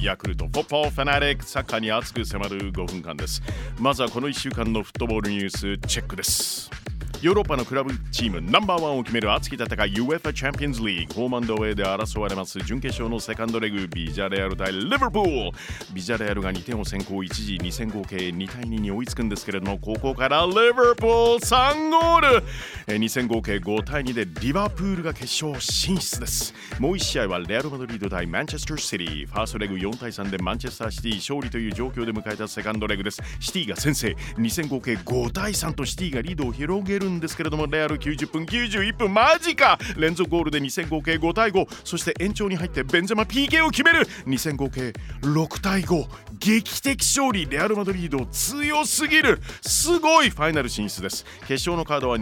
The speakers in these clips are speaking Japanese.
ヤクルトフォッポーファナリックサッカーに熱く迫る5分間です。まずはこの1週間のフットボールニュースチェックです。ヨーロッパのクラブチームナンバーワンを決める熱き戦い UEFA チャンピオンズリーグホームアンドウェイで争われます準決勝のセカンドレグビジャレアル対リバプール。ビジャレアルが2点を先行一時2戦合計2対2に追いつくんですけれどもここからリバプール3ゴール。2戦合計5対2でリバプールが決勝進出です。もう1試合はレアル・マドリード対マンチェスター・シティ。ファーストレグ4対3でマンチェスター・シティ。勝利という状況で迎えたセカンドレグです。シティが先制。2戦合計5対3とシティがリードを広げるんですけれどもレアル90分91分。マジか！連続ゴールで2戦合計5対5そして延長に入ってベンゼマ PK を決める。2戦合計6対5劇的勝利。レアル・マドリード強すぎる。すごいファイナル進出です。決勝のカードは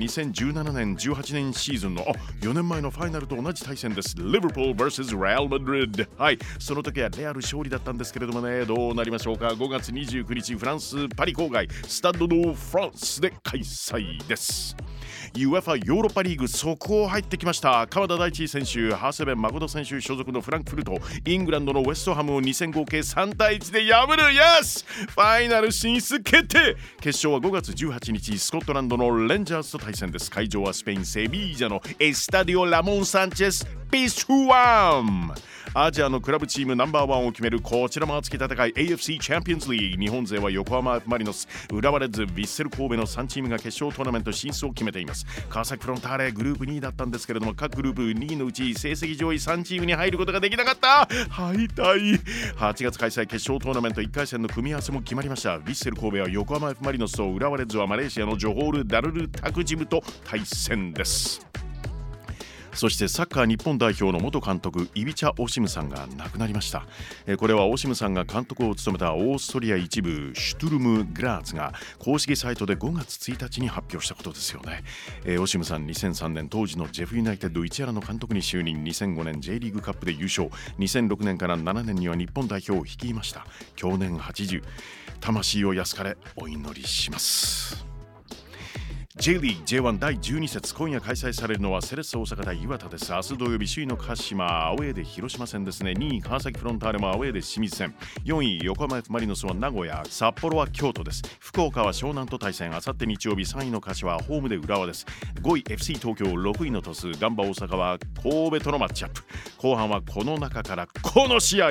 2017年18年シーズンの4年前のファイナルと同じ対戦です。リバプール vs レアル・マドリードはい。その時はレアル勝利だったんですけれどもね。どうなりましょうか。5月29日フランスパリ郊外スタッド・ド・フランスで開催です。UEFA ヨーロッパリーグ速報入ってきました。川田大地選手ハーセベン誠選手所属のフランクフルトイングランドのウェストハムを2戦合計3対1で破る。イエスファイナル進出決定。決勝は5月18日スコットランドのレンジャーズと対戦です。会場はスペインセビージャのエスタディオ・ラモン・サンチェスピスフワンアジアのクラブチームナンバーワンを決めるこちらも熱き戦い AFC チャンピオンズリーグ日本勢は横浜・マリノス浦和レッズヴィッセル神戸の3チームが決勝トーナメント進出を決めています。川崎フロンターレグループ2位だったんですけれども各グループ2位のうち成績上位3チームに入ることができなかった。敗退。8月開催決勝トーナメント1回戦の組み合わせも決まりました。ヴィッセル神戸は横浜 F・ マリノスと浦和レッズはマレーシアのジョホール・ダルル・タクジムと対戦です。そしてサッカー日本代表の元監督イビチャ・オシムさんが亡くなりました。これはオシムさんが監督を務めたオーストリア一部シュトゥルム・グラーツが公式サイトで5月1日に発表したことですよね。オシムさん2003年当時のジェフユナイテッド市原の監督に就任。2005年 J リーグカップで優勝。2006年から7年には日本代表を率いました。去年80魂を安かれお祈りします。J リーグ J1 第12節今夜開催されるのはセレッソ大阪対岩田です。明日土曜日首位の鹿島アウェーで広島戦ですね。2位川崎フロンターレもアウェーで清水戦。4位横浜 F・ マリノスは名古屋札幌は京都です。福岡は湘南と対戦。あさって日曜日3位の柏はホームで浦和です。5位 FC 東京6位の鳥栖。ガンバ大阪は神戸とのマッチアップ。後半はこの中からこの試合を。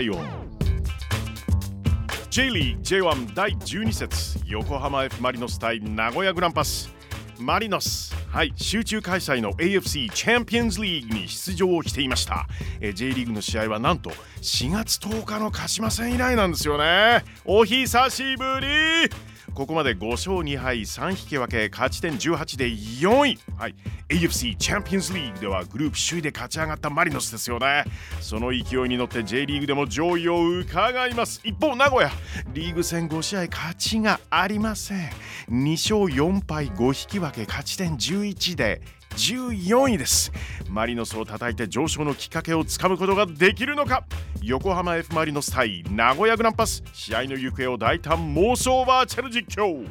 J リーグ J1 第12節。横浜 F・ マリノス対名古屋グランパス。マリノス、はい、集中開催の AFC チャンピオンズリーグに出場をしていました、え J リーグの試合はなんと4月10日の鹿島戦以来なんですよね。お久しぶり。ここまで5勝2敗3引き分け勝ち点18で4位、はい、AFC チャンピオンズリーグではグループ首位で勝ち上がったマリノスですよね。その勢いに乗って J リーグでも上位を伺います。一方名古屋。リーグ戦5試合勝ちがありません。2勝4敗5引き分け勝ち点11で14位です。マリノスを叩いて上昇のきっかけをつかむことができるのか？横浜 F・ マリノス対名古屋グランパス。試合の行方を大胆妄想バーチャル実況。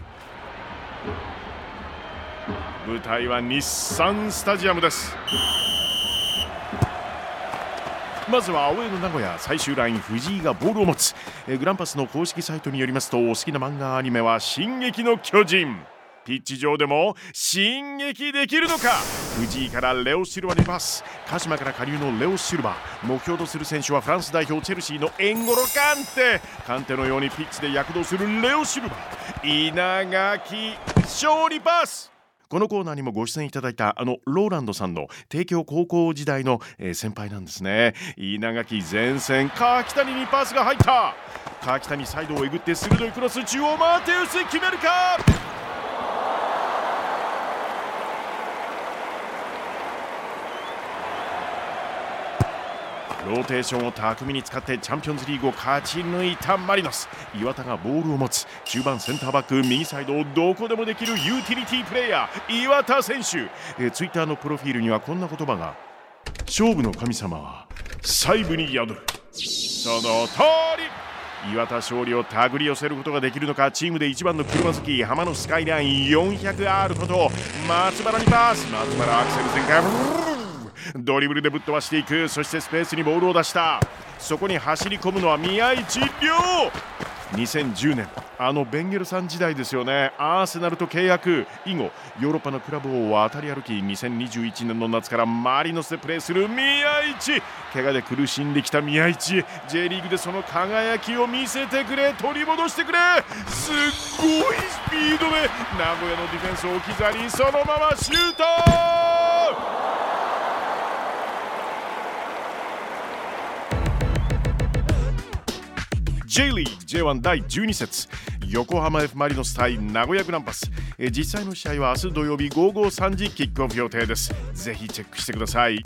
舞台は日産スタジアムです。まずはアウェーの名古屋最終ライン藤井がボールを持つ。グランパスの公式サイトによりますとお好きな漫画アニメは「進撃の巨人」ピッチ上でも進撃できるのか？藤井からレオ・シルバにパス。鹿島から加入のレオ・シルバ。目標とする選手はフランス代表チェルシーのエンゴロ・カンテ。カンテのようにピッチで躍動するレオ・シルバ。稲垣勝利パス。このコーナーにもご出演いただいたあのローランドさんの帝京高校時代の、えー先輩なんですね。稲垣前線川北にパスが入った。川北にサイドをえぐって鋭いクロス中央マテウス決めるか？ローテーションを巧みに使ってチャンピオンズリーグを勝ち抜いたマリノス。岩田がボールを持つ。中盤センターバック右サイドをどこでもできるユーティリティプレイヤー岩田選手、えー、ツイッターのプロフィールにはこんな言葉が。勝負の神様は細部に宿る。その通り。岩田勝利を手繰り寄せることができるのかチームで一番の車好き浜のスカイライン 400R こと松原にパス。松原アクセル全開ドリブルでぶっ飛ばしていく。そしてスペースにボールを出した。そこに走り込むのは宮市亮。2010年。あのベンゲルさん時代ですよね。アーセナルと契約。以後ヨーロッパのクラブを渡り歩き2021年の夏からマリノスでプレーする宮市。怪我で苦しんできた宮市。J リーグでその輝きを見せてくれ。取り戻してくれ。すっごいスピードで。名古屋のディフェンスを置き去りそのままシュート。J リーグ J1 第12節。横浜 F・ マリノス対名古屋グランパス。実際の試合は明日土曜日午後3時キックオフ予定です。ぜひチェックしてください。